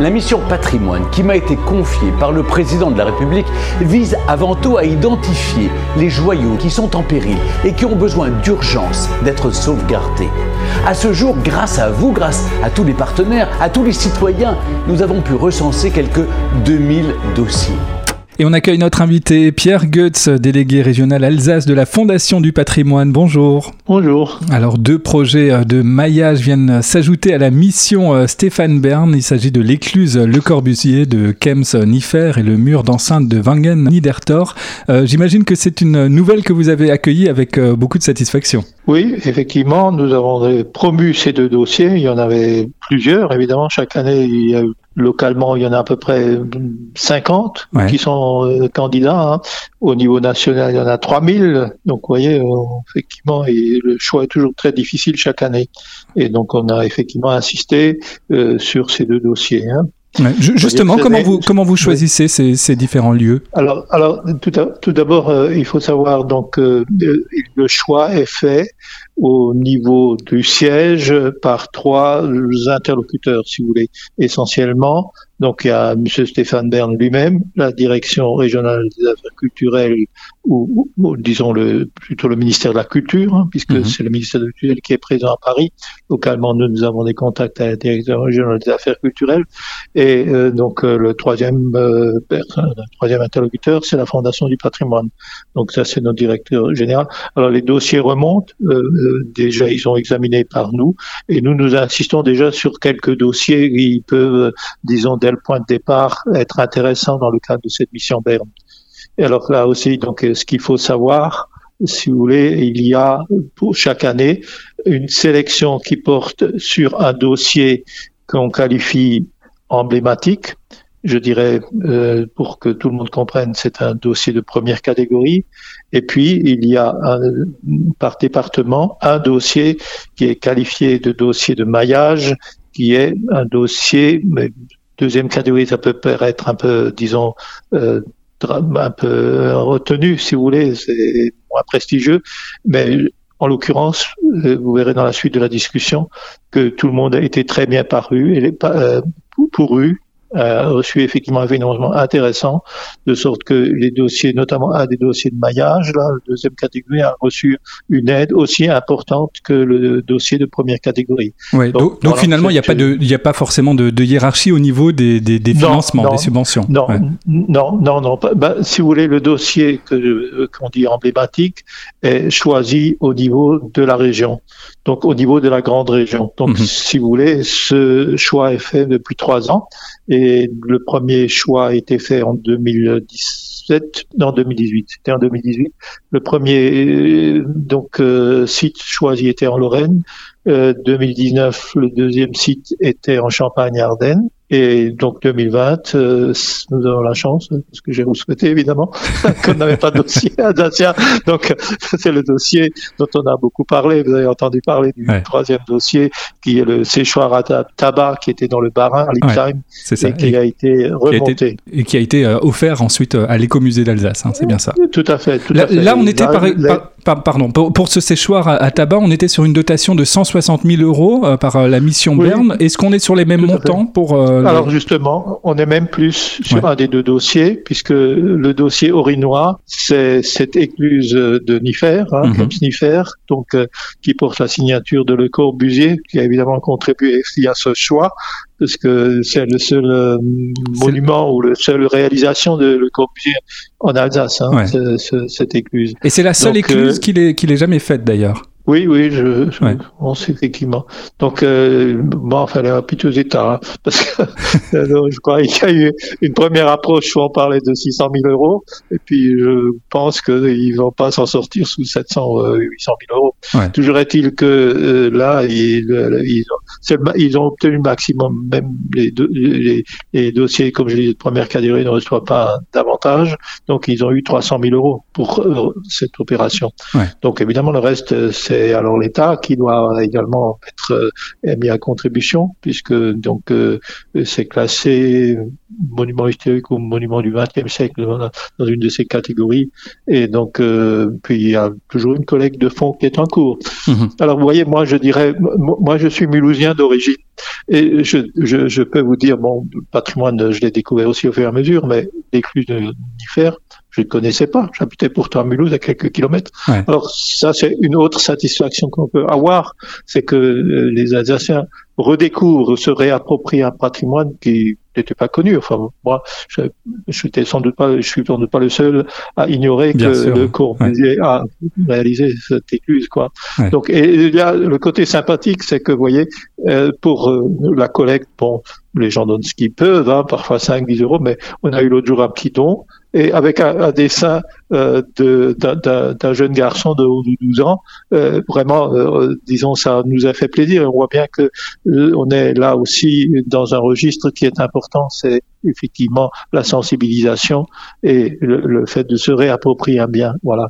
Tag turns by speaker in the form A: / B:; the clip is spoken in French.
A: La mission patrimoine qui m'a été confiée par le président de la République vise avant tout à identifier les joyaux qui sont en péril et qui ont besoin d'urgence d'être sauvegardés. À ce jour, grâce à vous, grâce à tous les partenaires, à tous les citoyens, nous avons pu recenser quelques 2000 dossiers.
B: Et on accueille notre invité Pierre Goetz, délégué régional Alsace de la Fondation du patrimoine. Bonjour.
C: Bonjour.
B: Alors deux projets euh, de maillage viennent s'ajouter à la mission euh, Stéphane Bern. Il s'agit de l'écluse Le Corbusier de Kems-Nifer et le mur d'enceinte de Wangen-Niedertor. Euh, j'imagine que c'est une nouvelle que vous avez accueillie avec beaucoup de satisfaction.
C: Oui, effectivement, nous avons promu ces deux dossiers. Il y en avait plusieurs, évidemment. Chaque année, il y a Localement, il y en a à peu près 50 qui sont euh, candidats. Hein. Au niveau national, il y en a 3000. Donc, vous voyez, euh, effectivement, et le choix est toujours très difficile chaque année. Et donc, on a effectivement insisté euh, sur ces deux dossiers. Hein.
B: Justement, comment vous comment vous choisissez ces, ces, différents lieux?
C: Alors, alors tout, tout d'abord, il faut savoir donc le choix est fait au niveau du siège par trois interlocuteurs, si vous voulez, essentiellement donc il y a M. Stéphane Bern lui-même, la direction régionale des affaires culturelles, ou, disons le, plutôt le ministère de la Culture, hein, puisque mhm. c'est le ministère de la Culture qui est présent à Paris. Localement, nous, nous avons des contacts à la direction régionale des affaires culturelles. Et euh, donc euh, le troisième euh, le troisième interlocuteur, c'est la Fondation du patrimoine. Donc ça, c'est notre directeur général. Alors les dossiers remontent. déjà, ils sont examinés par nous, et nous nous insistons déjà sur quelques dossiers qui peuvent, disons, le point de départ être intéressant dans le cadre de cette mission Berne. Et alors là aussi, donc, ce qu'il faut savoir, si vous voulez, il y a pour chaque année une sélection qui porte sur un dossier qu'on qualifie emblématique. Je dirais, euh, pour que tout le monde comprenne, c'est un dossier de première catégorie. Et puis, il y a par département un dossier qui est qualifié de dossier de maillage, qui est un dossier Deuxième catégorie, ça peut paraître un peu, disons, euh, un peu retenu, si vous voulez, c'est moins prestigieux, mais en l'occurrence, euh, vous verrez dans la suite de la discussion que tout le monde a été très bien paru et euh, pourru a reçu effectivement un financement intéressant, de sorte que les dossiers, notamment un des dossiers de maillage, là, la deuxième catégorie, a reçu une aide aussi importante que le dossier de première catégorie.
B: donc, finalement, il n'y a pas de, a pas forcément de, hiérarchie au niveau des, des, financements, des subventions.
C: Non, non, non, non. Bah, si vous voulez, le dossier que qu'on dit emblématique est choisi au niveau de la région, donc au niveau de la grande région. Donc, mhm. si vous voulez, ce choix est fait depuis trois ans et le premier choix a été fait en 2017, non 2018, c'était en 2018. Le premier donc euh, site choisi était en Lorraine. 2019, euh, le deuxième site était en Champagne-Ardenne. Et donc 2020, euh, nous avons la chance, parce que j'ai vous souhaité évidemment, qu'on n'avait pas de dossier Dacia. Donc c'est le dossier dont on a beaucoup parlé. Vous avez entendu parler du troisième dossier, qui est le séchoir à tabac, qui était dans le Barin, à Lipsheim, et qui a été remonté.
B: et qui a été euh, offert ensuite à l'écomusée d'Alsace, hein, c'est bien ça.
C: Tout à fait. Tout
B: là,
C: à fait.
B: là, on était par, pardon, pour, ce séchoir à, tabac, on était sur une dotation de 160 000 euros euh, par la mission Berne. Est-ce qu'on est sur les mêmes montants pour
C: alors justement, on est même plus sur un des deux dossiers, puisque le dossier orinois, c'est cette écluse de Nifer, hein, mm donc euh, qui porte la signature de Le Corbusier, qui a évidemment contribué à ce choix, parce que c'est le seul euh, monument ou la seule réalisation de Le Corbusier en Alsace, hein, cette écluse.
B: Et c'est la seule écluse euh, qu'il ait, qu'il ait jamais faite d'ailleurs.
C: Oui, oui, je, je on sait effectivement. Donc, euh, bon, enfin, en piteux état, hein, parce que je crois qu'il y a eu une première approche où on parlait de 600 000 euros, et puis je pense qu'ils vont pas s'en sortir sous 700, euh, 800 000 euros. Toujours est-il que euh, là, ils, ils, ont, ils, ont, obtenu le maximum, même les, les, les, dossiers, comme je dis, de première catégorie ne reçoivent pas davantage, donc ils ont eu 300 000 euros pour euh, cette opération. Donc évidemment, le reste, c'est c'est alors l'État qui doit également être mis à contribution, puisque donc c'est classé monument historique ou monument du XXe siècle dans une de ces catégories. Et donc, puis il y a toujours une collecte de fonds qui est en cours. Mhm. Alors, vous voyez, moi, je dirais, moi, je suis mulhousien d'origine. Et je, je, je, peux vous dire, bon, le patrimoine, je l'ai découvert aussi au fur et à mesure, mais l'écluse de Nifère, je ne connaissais pas. J'habitais pourtant à Mulhouse, à quelques kilomètres. Alors ça, c'est une autre satisfaction qu'on peut avoir, c'est que euh, les Alsaciens redécouvrent, se réapproprient un patrimoine qui n'était pas connu. Enfin, moi, je, je suis sans doute pas, je suis sans doute pas le seul à ignorer que le Corbusier a réalisé cette écluse, quoi. Donc, et il y a le côté sympathique, c'est que, vous voyez, euh, pour euh, la collecte, bon, les gens donnent ce qu'ils peuvent, hein, parfois 5, 10 euros, mais on a eu l'autre jour un petit don, et avec un, dessin d'un jeune garçon de, 12 ans, euh, vraiment, euh, disons, ça nous a fait plaisir. On voit bien que euh, on est là aussi dans un registre qui est important, c'est effectivement la sensibilisation et le, le fait de se réapproprier un bien. Voilà.